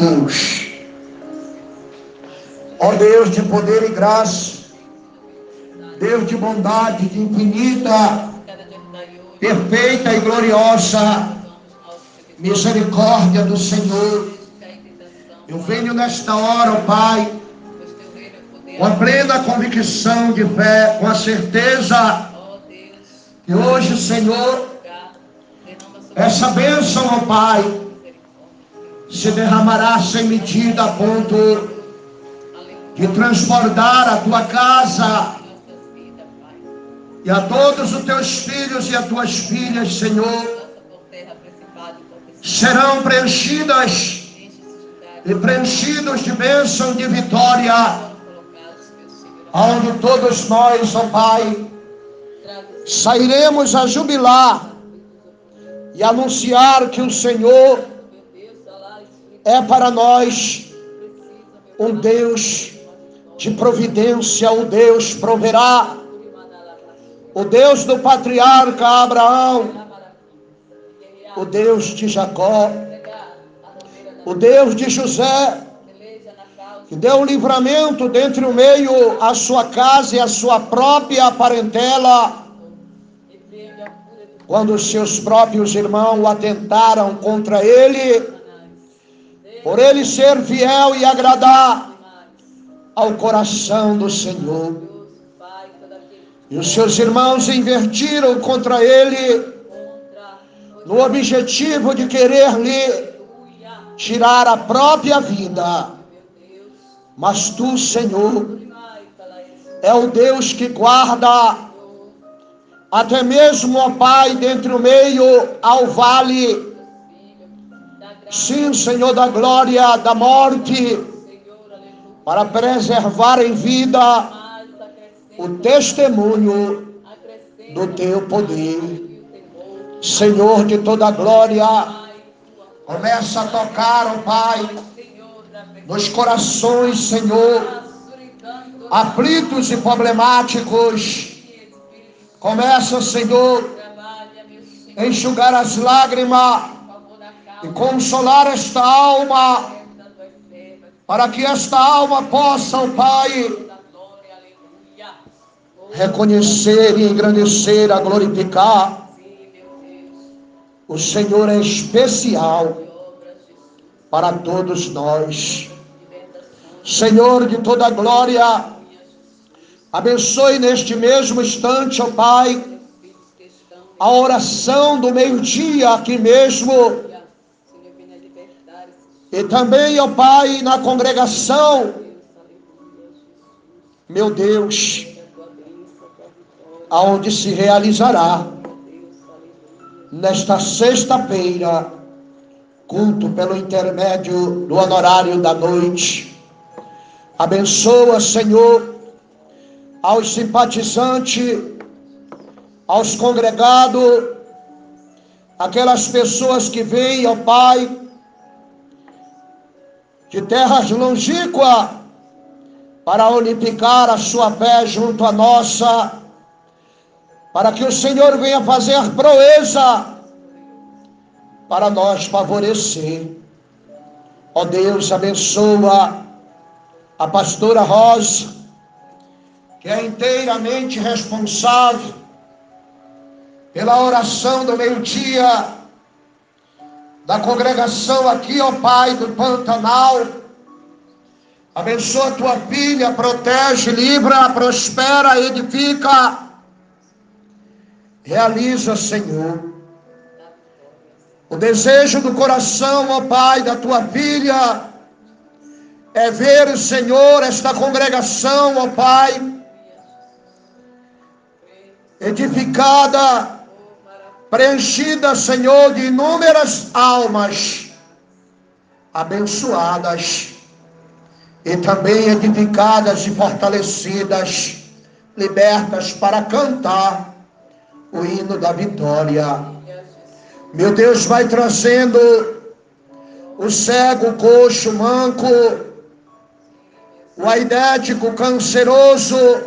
Deus. Ó Deus de poder e graça, Deus de bondade, de infinita, perfeita e gloriosa misericórdia do Senhor. Eu venho nesta hora, ó Pai, com a plena convicção de fé, com a certeza que hoje, Senhor, essa bênção, ó Pai, se derramará sem medida a ponto de transbordar a tua casa. E a todos os teus filhos e as tuas filhas, Senhor, serão preenchidas e preenchidos de bênção de vitória, onde todos nós, ó Pai, sairemos a jubilar e anunciar que o Senhor é para nós um Deus de providência, o Deus proverá, o Deus do patriarca Abraão, o Deus de Jacó, o Deus de José, que deu um livramento dentre o meio a sua casa e a sua própria parentela, quando os seus próprios irmãos atentaram contra ele, por ele ser fiel e agradar ao coração do Senhor. E os seus irmãos invertiram contra ele, no objetivo de querer lhe tirar a própria vida. Mas tu, Senhor, é o Deus que guarda até mesmo, ó Pai, dentro do meio ao vale. Sim, Senhor da glória, da morte, para preservar em vida o testemunho do teu poder. Senhor de toda glória, começa a tocar, ó Pai, nos corações, Senhor, aflitos e problemáticos. Começa, Senhor, a enxugar as lágrimas e consolar esta alma, para que esta alma possa, ó Pai, reconhecer e engrandecer, a glorificar o Senhor é especial para todos nós. Senhor de toda glória, abençoe neste mesmo instante, ó Pai, a oração do meio-dia aqui mesmo. E também, ó Pai, na congregação, meu Deus, aonde se realizará nesta sexta-feira, culto pelo intermédio do honorário da noite. Abençoa, Senhor, aos simpatizantes, aos congregados, aquelas pessoas que vêm, ó Pai, de terras longínquas, para unificar a sua fé junto à nossa para que o Senhor venha fazer proeza para nós favorecer. Ó Deus, abençoa a pastora Rosa, que é inteiramente responsável pela oração do meio-dia da congregação aqui, ó Pai do Pantanal. Abençoa tua filha, protege, livra, prospera, edifica Realiza, Senhor, o desejo do coração, ó Pai, da tua filha, é ver, Senhor, esta congregação, ó Pai, edificada, preenchida, Senhor, de inúmeras almas abençoadas e também edificadas e fortalecidas, libertas para cantar o hino da vitória. Meu Deus, vai trazendo o cego, o coxo, o manco, o aidético, canceroso,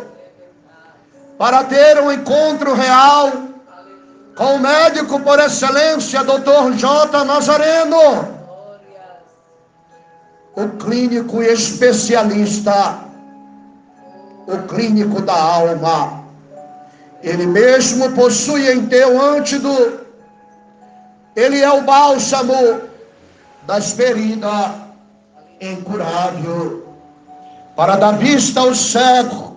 para ter um encontro real com o médico por excelência, doutor J. Nazareno. o clínico especialista, o clínico da alma. Ele mesmo possui em teu antídoto, ele é o bálsamo das feridas incurável, para dar vista ao cego,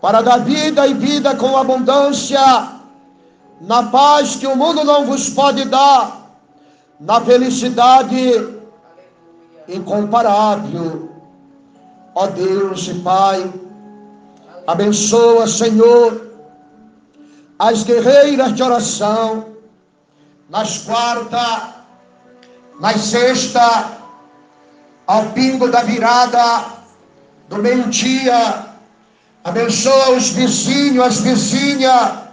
para dar vida e vida com abundância, na paz que o mundo não vos pode dar, na felicidade incomparável. Ó Deus e Pai, abençoa, Senhor, as guerreiras de oração, nas quarta, nas sexta, ao pingo da virada, do meio-dia, abençoa os vizinhos, as vizinhas,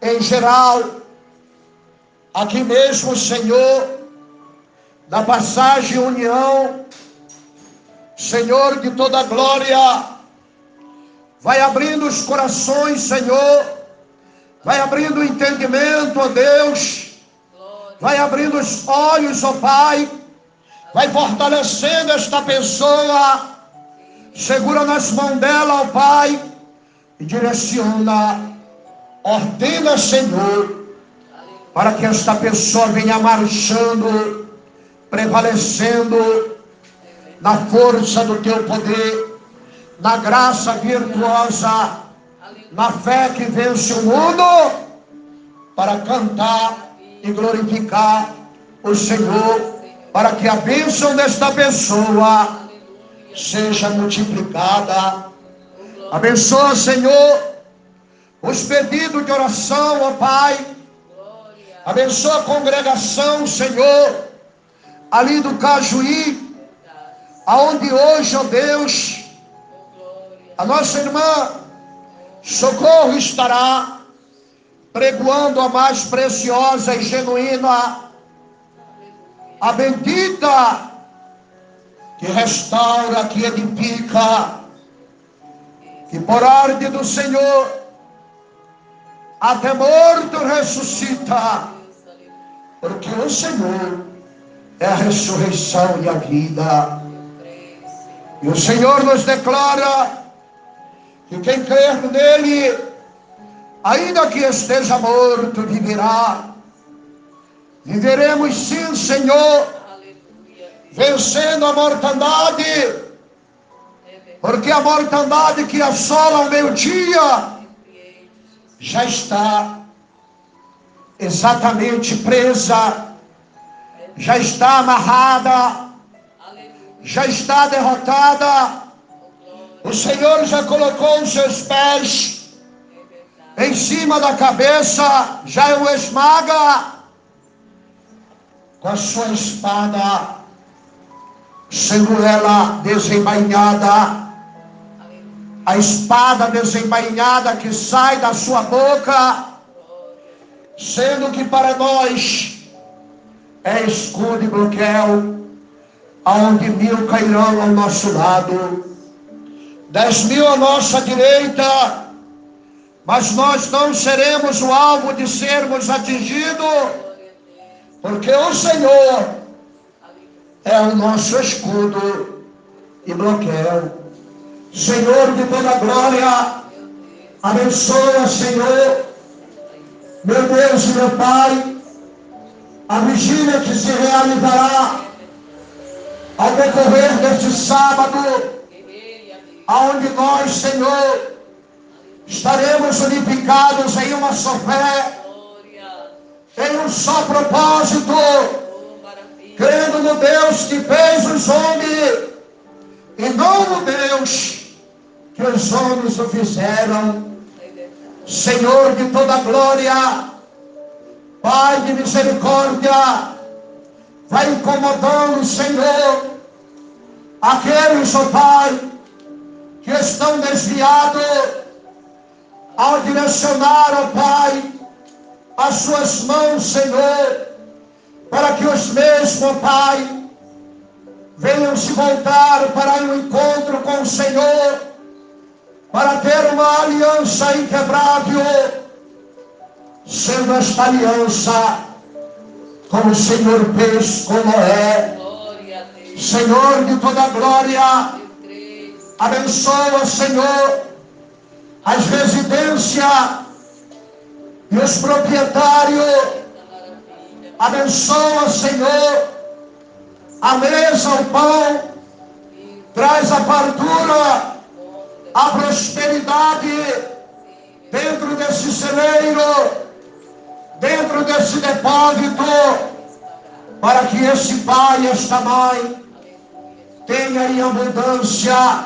em geral, aqui mesmo, Senhor, da passagem união, Senhor de toda glória, vai abrindo os corações, Senhor, vai abrindo o entendimento, ó Deus, vai abrindo os olhos, ó Pai, vai fortalecendo esta pessoa, segura nas mãos dela, ó Pai, e direciona, ordena, Senhor, para que esta pessoa venha marchando prevalecendo na força do teu poder, na graça virtuosa, na fé que vence o mundo, para cantar e glorificar o Senhor, para que a bênção desta pessoa seja multiplicada. Abençoa, Senhor, os pedidos de oração, ó Pai. Abençoa a congregação, Senhor ali do Cajuí, aonde hoje, ó Deus, a nossa irmã Socorro estará pregoando a mais preciosa e genuína, a bendita que restaura, que edifica, que por ordem do Senhor, até morto ressuscita, porque o Senhor é a ressurreição e a vida. E o Senhor nos declara que quem crer nele, ainda que esteja morto, viverá. Viveremos sim, Senhor, vencendo a mortandade, porque a mortandade que assola o meio-dia já está exatamente presa já está amarrada, já está derrotada. O Senhor já colocou os seus pés em cima da cabeça, já o esmaga com a sua espada, sendo ela desembainhada. A espada desembainhada que sai da sua boca, sendo que para nós é escudo e bloqueio, aonde mil cairão ao nosso lado, dez mil à nossa direita, mas nós não seremos o alvo de sermos atingidos, porque o Senhor é o nosso escudo e bloqueio. Senhor de toda glória, abençoa, Senhor, meu Deus e meu Pai, a vigília que se realizará ao decorrer deste sábado, aonde nós, Senhor, estaremos unificados em uma só fé, em um só propósito, crendo no Deus que fez os homens e não no Deus que os homens o fizeram. Senhor de toda glória, Pai de misericórdia, vai incomodando, Senhor, aqueles, ó Pai, que estão desviados ao direcionar, ó Pai, as suas mãos, Senhor, para que os mesmos, ó Pai, venham se voltar para um encontro com o Senhor, para ter uma aliança inquebrável sendo esta aliança como o Senhor fez com Noé, Senhor de toda glória, abençoa, Senhor, as residências e os proprietários. Abençoa, Senhor, a mesa, o pão, traz a fartura, a prosperidade dentro desse celeiro, dentro desse depósito, para que esse pai esta mãe tenha em abundância,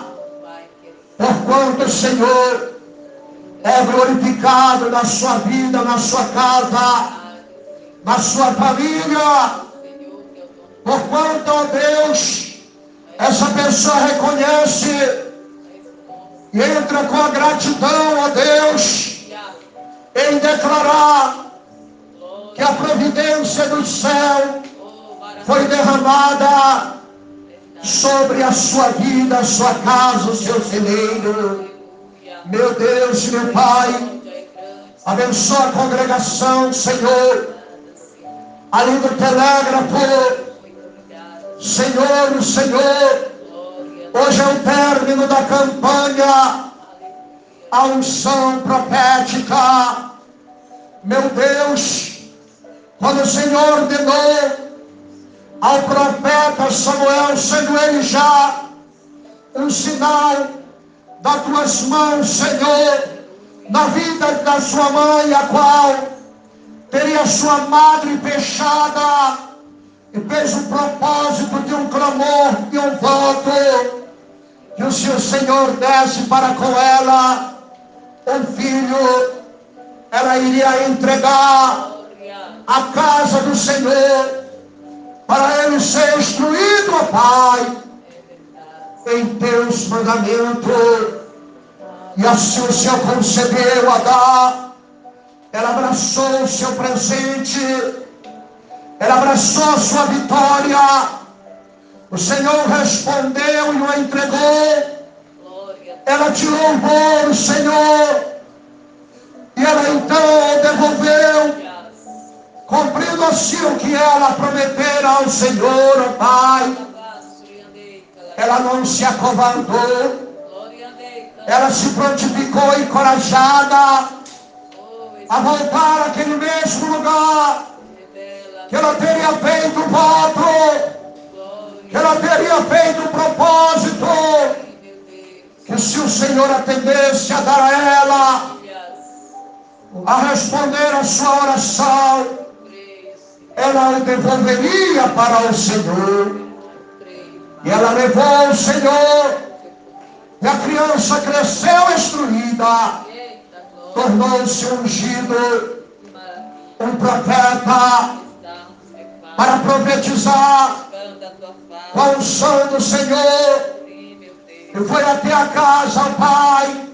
porquanto o Senhor é glorificado na sua vida, na sua casa, na sua família. Porquanto, ó Deus, essa pessoa reconhece e entra com a gratidão, ó Deus, em declarar que a providência do céu foi derramada sobre a sua vida, a sua casa, o seu celeiro. Meu Deus, meu Pai, abençoa a congregação, Senhor, ali do telégrafo, Senhor, Senhor, hoje é o término da campanha, a unção profética, meu Deus, quando o Senhor ordenou ao profeta Samuel, sendo ele já um sinal das tuas mãos, Senhor, na vida da sua mãe, a qual teria sua madre fechada e fez o propósito de um clamor, de um voto, que o seu Senhor desse para com ela um filho, ela iria entregar a casa do Senhor para ele ser instruído, ó Pai, em teus mandamentos. E assim o Senhor concedeu a dar. Ela abraçou o seu presente. Ela abraçou a sua vitória. O Senhor respondeu e o entregou. Ela te louvou, Senhor. E ela então devolveu cumprindo assim o que ela prometera ao Senhor, ó Pai. Ela não se acovardou, ela se prontificou encorajada a voltar àquele mesmo lugar que ela teria feito o voto, que ela teria feito o propósito, que se o Senhor atendesse a dar a ela, a responder a sua oração, ela o devolveria para o Senhor. E ela levou o Senhor. E a criança cresceu instruída. Tornou-se ungido. Um profeta. Para profetizar. Com a unção do Senhor. E foi até a casa, Pai.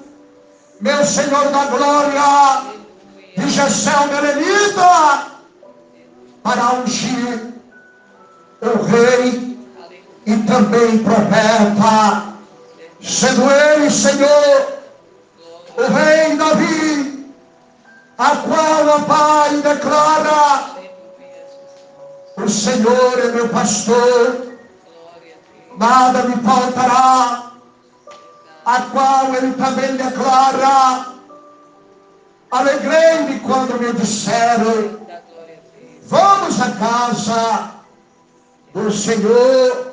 Meu Senhor da glória. De Gessel Merenita para ungir o rei e também profeta, sendo ele, Senhor, o rei Davi, a qual Pai declara: O Senhor é meu pastor, nada me faltará, a qual ele também declara: Alegrei-me quando me disseram Vamos à casa do Senhor,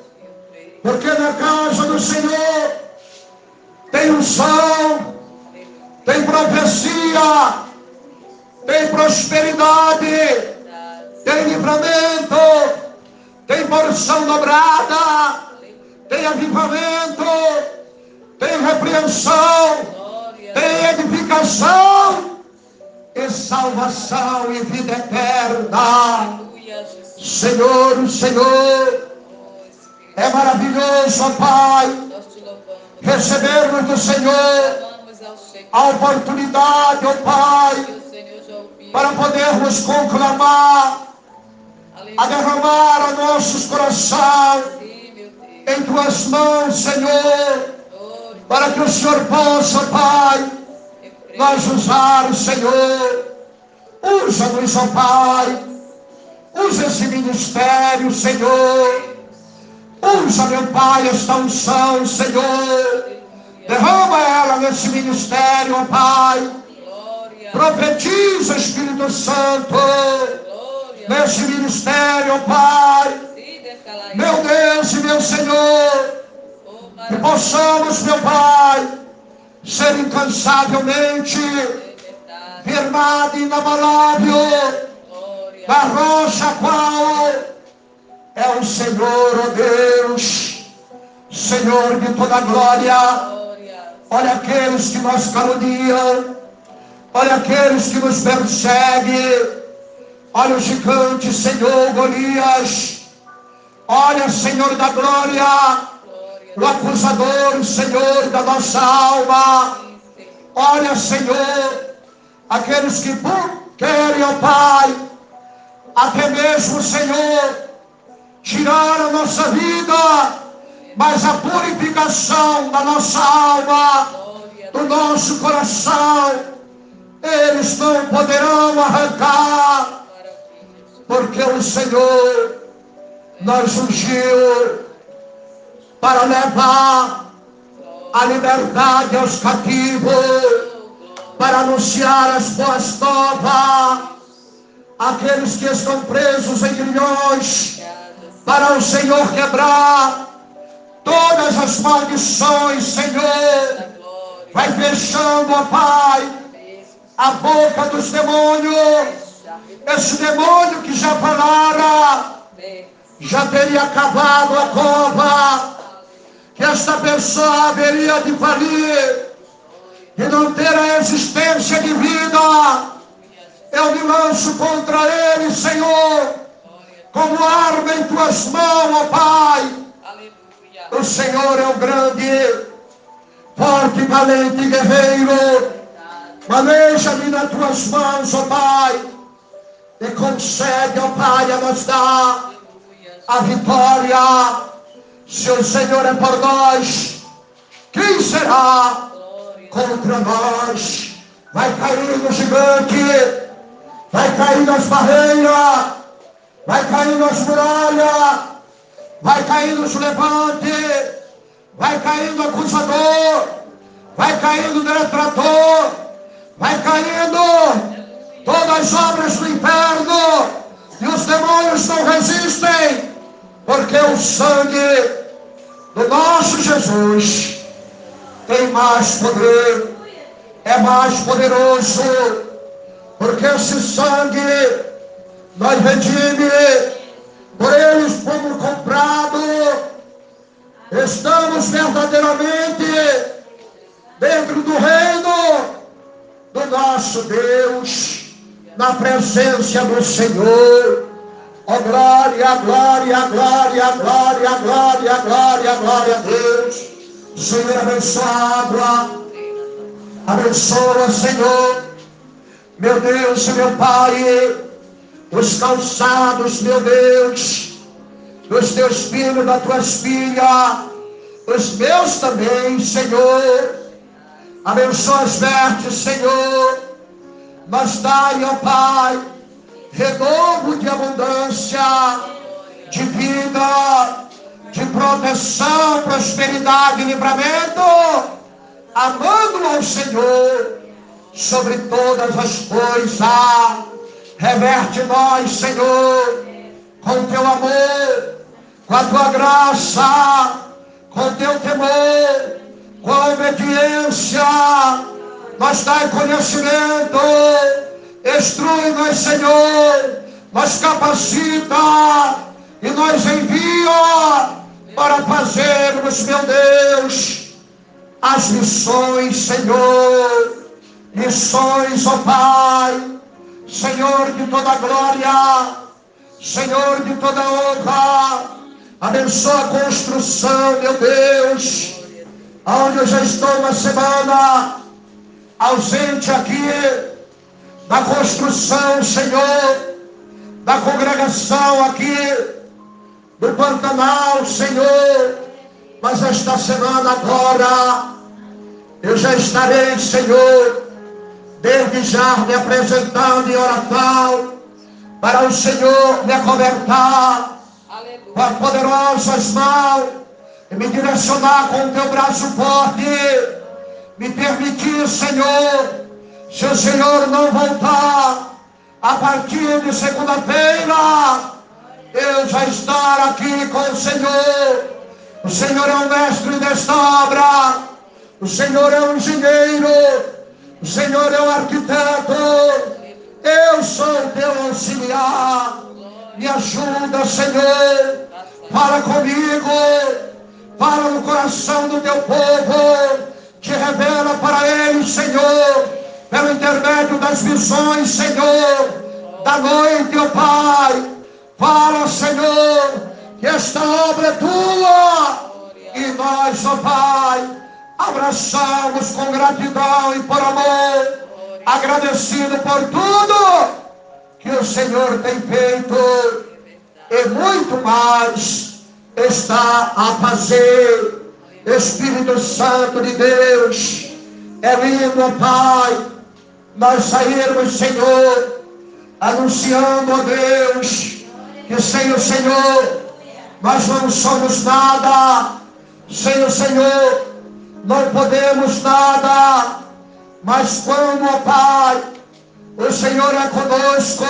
porque na casa do Senhor tem unção, tem profecia, tem prosperidade, tem livramento, tem porção dobrada, tem avivamento, tem repreensão, tem edificação e salvação e vida eterna. Senhor, Senhor, é maravilhoso, ó Pai, recebermos do Senhor a oportunidade, ó Pai, para podermos conclamar, a derramar a nossos corações em tuas mãos, Senhor, para que o Senhor possa, Pai, nós usar Senhor. Usa-nos, ó Pai. Usa esse ministério, Senhor. Usa, meu Pai, esta unção, Senhor. Derrama ela nesse ministério, ó Pai. Profetiza, Espírito Santo, nesse ministério, Pai. Meu Deus e meu Senhor, que possamos, meu Pai, ser incansavelmente firmado e inabalável da rocha qual é o Senhor, ó Deus, Senhor de toda glória. Olha aqueles que nos caluniam, olha aqueles que nos perseguem, olha o gigante, Senhor Golias, olha, Senhor da glória, o acusador, Senhor da nossa alma, olha, Senhor, aqueles que querem, ó Pai, até mesmo, Senhor, tirar a nossa vida, mas a purificação da nossa alma, do nosso coração, eles não poderão arrancar, porque o Senhor nos ungiu para levar a liberdade aos cativos, para anunciar as boas novas aqueles que estão presos em grilhões, para o Senhor quebrar todas as maldições, Senhor. Vai fechando, ó Pai, a boca dos demônios. Esse demônio que já falara, já teria acabado a cova, que esta pessoa haveria de falir e não ter a existência de vida eu me lanço contra ele, Senhor, como arma em tuas mãos, ó Pai. O Senhor é o grande, forte, valente guerreiro. Maneja-me nas tuas mãos, ó Pai. E concede, ó Pai, a nos dar a vitória. Se o Senhor é por nós, quem será contra nós? Vai cair no gigante vai caindo as barreiras, vai caindo as muralhas, vai caindo os levantes, vai caindo o acusador, vai caindo o detrator, vai caindo todas as obras do inferno, e os demônios não resistem, porque o sangue do nosso Jesus tem mais poder, é mais poderoso porque esse sangue nós redime, por eles fomos comprados, estamos verdadeiramente dentro do reino do nosso Deus, na presença do Senhor. Ó oh, glória, glória, glória, glória, glória, glória, glória a Deus. Senhor, abençoa a água. Abençoa, Senhor meu Deus e meu Pai, os calçados, meu Deus, dos teus filhos, das tuas filhas, os meus também, Senhor. Abençoa as vertes, Senhor. Mas dai, ó Pai, renovo de abundância, de vida, de proteção, prosperidade e livramento, amando ao Senhor sobre todas as coisas. Reverte nós, Senhor, com teu amor, com a tua graça, com teu temor, com a obediência. Nós dai conhecimento, instrui-nos, Senhor, nos capacita e nos envia para fazermos, meu Deus, as missões, Senhor. Missões, ó Pai, Senhor de toda glória, Senhor de toda honra, abençoa a construção, meu Deus, onde eu já estou uma semana ausente aqui, da construção, Senhor, da congregação aqui, do Pantanal, Senhor, mas esta semana agora, eu já estarei, Senhor, desde já me apresentando em oração para o Senhor me acobertar. com as poderosas mãos e me direcionar com o teu braço forte. Me permitir, Senhor, se o Senhor não voltar a partir de segunda-feira, eu já estar aqui com o Senhor. O Senhor é o mestre desta obra. O Senhor é o engenheiro. O Senhor é o arquiteto. Eu sou o teu auxiliar. Me ajuda, Senhor. Fala comigo. Fala no coração do teu povo. Te revela para eles, Senhor. Pelo intermédio das visões, Senhor. Da noite, ó Pai. Fala, Senhor. Que esta obra é tua. E nós, ó Pai, abraçamos com gratidão e por amor agradecido por tudo que o Senhor tem feito e muito mais está a fazer. Espírito Santo de Deus, é lindo, Pai, nós sairmos, Senhor, anunciando a Deus que sem o Senhor nós não somos nada, sem o Senhor não podemos nada. Mas quando, ó Pai, o Senhor é conosco,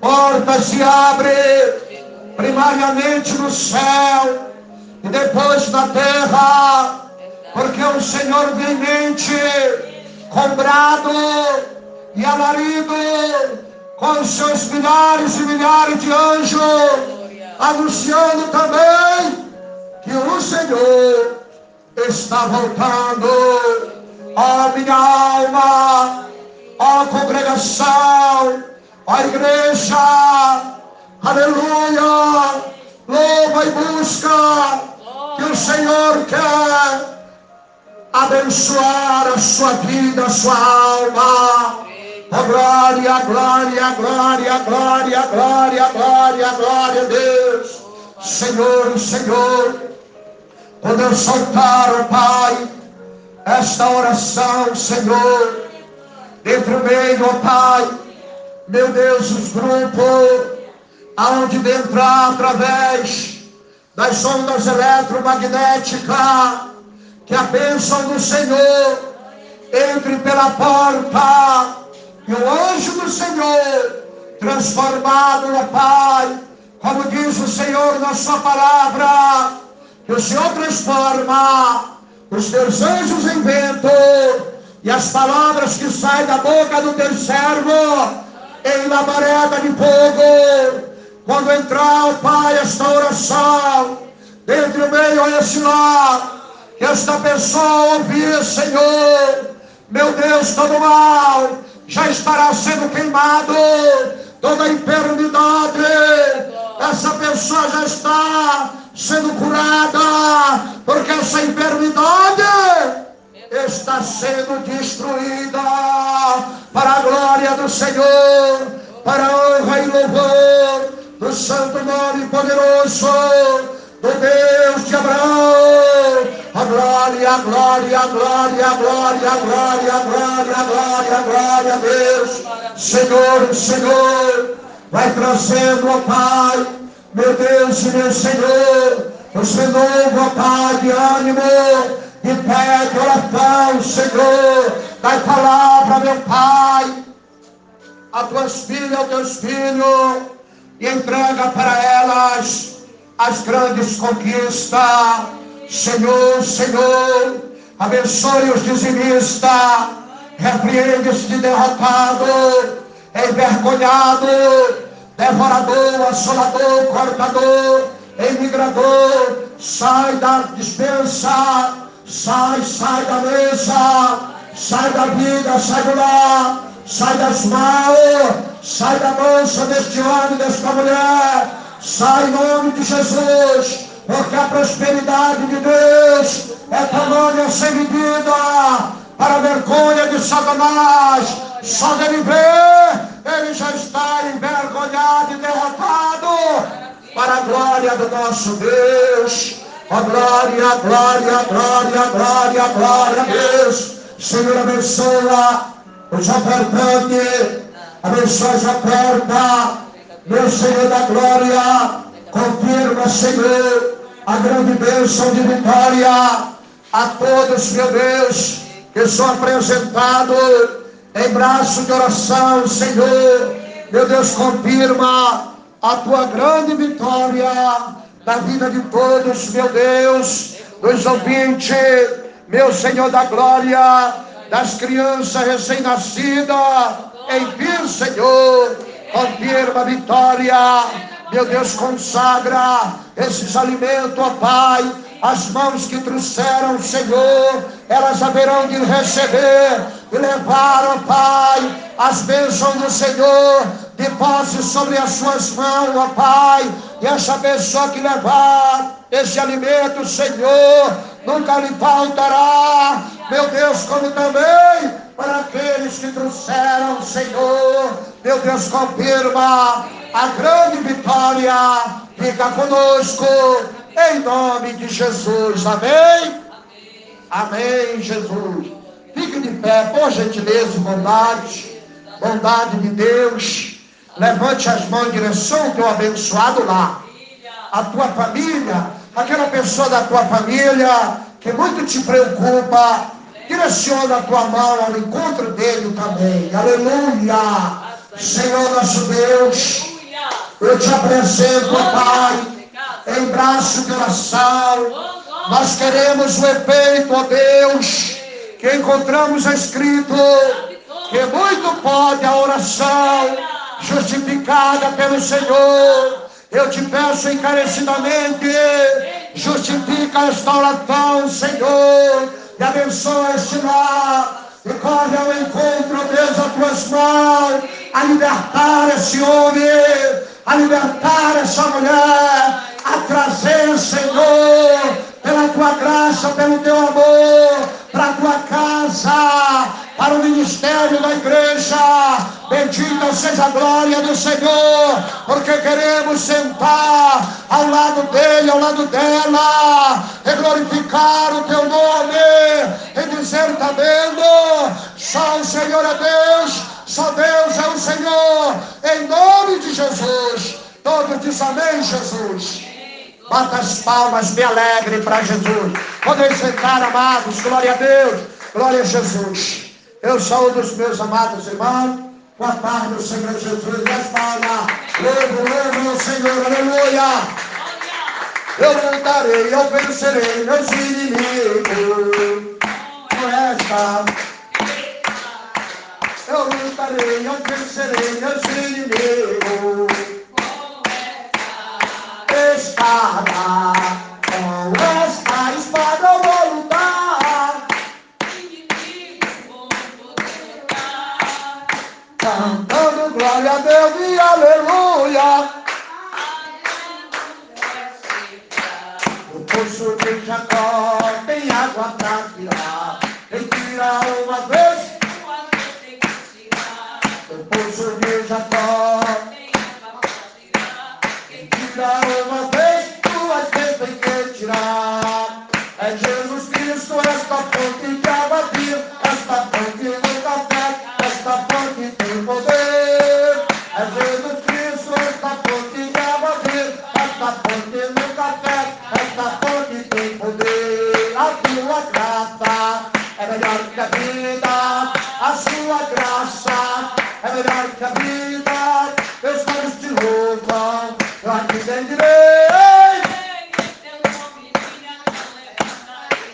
portas se abrem, primariamente no céu e depois na terra, porque o Senhor vem mente e alarido, com seus milhares e milhares de anjos, anunciando também que o Senhor está voltando. Ó minha alma, ó congregação, ó igreja, aleluia, louva e busca, que o Senhor quer abençoar a sua vida, a sua alma. Oh, glória, glória, glória, glória, glória, glória, glória a Deus. Senhor, Senhor, quando eu soltar, oh Pai, esta oração, Senhor, entre o meio, ó Pai, meu Deus, os grupos, aonde entrar através das ondas eletromagnéticas, que a bênção do Senhor entre pela porta, e o anjo do Senhor, transformado, ó Pai, como diz o Senhor na sua palavra, que o Senhor transforma os teus anjos em vento, e as palavras que saem da boca do teu servo em labareda de fogo. Quando entrar, ó Pai, esta oração, dentre o meio a esse lar, que esta pessoa ouvir, Senhor, meu Deus, todo mal já estará sendo queimado, toda enfermidade, essa pessoa já está sendo curada, porque essa enfermidade está sendo destruída para a glória do Senhor, para a honra e louvor do santo nome poderoso do Deus de Abraão. A glória, a glória, a glória, a glória, a glória, a glória, a glória, a glória a Deus. Senhor, Senhor, vai trazendo, ó Pai, meu Deus e meu Senhor, os renovo, Pai, de ânimo, de pé, de oração, Senhor, da palavra, meu Pai, a tuas filhas, aos teus filhos, e entrega para elas as grandes conquistas. Senhor, Senhor, abençoe os dizimistas, repreende-se derrotado, envergonhado, devorador, assolador, cortador, emigrador, sai da dispensa, sai, sai da mesa, sai da vida, sai do lar, sai das mãos, sai da bolsa deste homem, desta mulher, sai em nome de Jesus, porque a prosperidade de Deus é tamanha sem medida, para a vergonha de Satanás, só dele ver ele já está envergonhado e derrotado para a glória do nosso Deus. A glória, glória, glória, glória, glória a Deus. Senhor, abençoa os ofertantes, abençoa as ofertas, meu Senhor da glória, Confirma, Senhor, a grande bênção de vitória. A todos, meu Deus, que são apresentados em braço de oração, Senhor. Meu Deus, confirma a tua grande vitória na vida de todos, meu Deus, dos ouvintes, meu Senhor da glória, das crianças recém-nascidas. Envia, Senhor, confirma a vitória. Meu Deus, consagra esses alimentos, ó Pai, as mãos que trouxeram, Senhor, elas haverão de receber e levar, ó Pai, as bênçãos do Senhor, de sobre as suas mãos, ó Pai, e essa pessoa que levar esse alimento, Senhor, nunca lhe faltará, meu Deus, como também para aqueles que trouxeram, Senhor, meu Deus, confirma a grande vitória, fica conosco, em nome de Jesus, amém? Amém, Jesus. Fique de pé, por gentileza bondade, bondade de Deus. Levante as mãos em direção ao teu abençoado lá. A tua família, aquela pessoa da tua família que muito te preocupa, direciona a tua mão ao encontro dele também. Aleluia. Senhor nosso Deus, eu te apresento, Pai, em braço de oração. Nós queremos o efeito, ó Deus, que encontramos escrito, que muito pode a oração justificada pelo Senhor. Eu te peço encarecidamente, justifica esta oração, Senhor, e abençoa este lar. E corre ao encontro, Deus, a tuas mãos, a libertar esse homem, a libertar essa mulher, a trazer, Senhor, pela tua graça, pelo teu amor, para a tua casa, para o ministério da igreja. Bendita seja a glória do Senhor, porque queremos sentar ao lado dele, ao lado dela, e glorificar o teu nome, e dizer: está vendo? Só o Senhor é Deus, só Deus é o Senhor, em nome de Jesus. Todos dizem amém, Jesus. Bata as palmas, me alegre para Jesus. Podem sentar, amados. Glória a Deus. Glória a Jesus. Eu saúdo os meus amados irmãos. Com a paz do Senhor Jesus. E as palmas. Louvo ao Senhor. Aleluia. Eu lutarei, eu vencerei meus inimigos. Com esta. Eu lutarei, eu vencerei meus inimigos espada,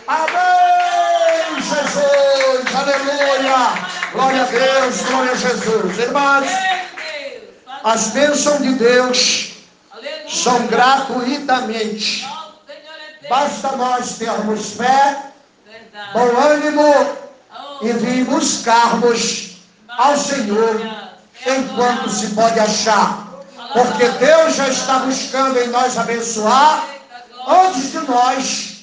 Amém, Jesus, aleluia. Glória a Deus, glória a Jesus. Irmãos, as bênçãos de Deus são gratuitamente. Basta nós termos fé, bom ânimo e vir buscarmos ao Senhor enquanto se pode achar porque Deus já está buscando em nós abençoar antes de nós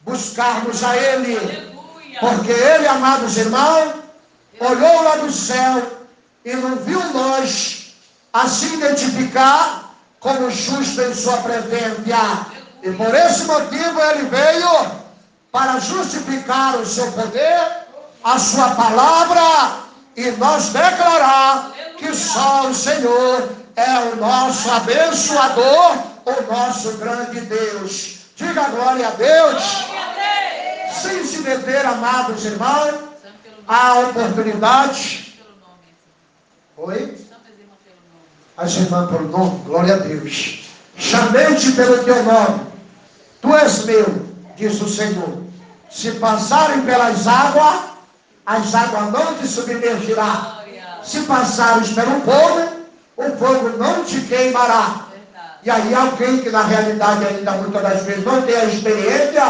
buscarmos a Ele. Porque Ele, amados irmãos, olhou lá do céu e não viu nós a se identificar como justo em sua presença. E por esse motivo ele veio para justificar o seu poder, a sua palavra e nós declarar que só o Senhor é o nosso abençoador o nosso grande Deus. Diga glória a Deus. Sem se meter, amados irmãos, a oportunidade. Oi? As irmãs pelo nome, glória a Deus. Chamei-te pelo teu nome. Tu és meu, diz o Senhor. Se passarem pelas águas, as águas não te submergirá. Se passares pelo fogo, o fogo não te queimará. E aí alguém que na realidade ainda muitas das vezes não tem a experiência,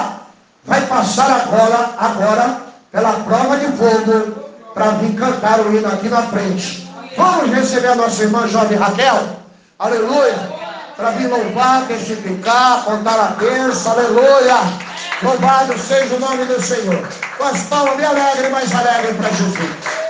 vai passar agora, agora pela prova de fogo para vir cantar o hino aqui na frente. Vamos receber a nossa irmã jovem Raquel. Aleluia. Para vir louvar, testificar, contar a bênção. Aleluia. Louvado seja o nome do Senhor. Com as palmas bem alegre, mais alegre para Jesus.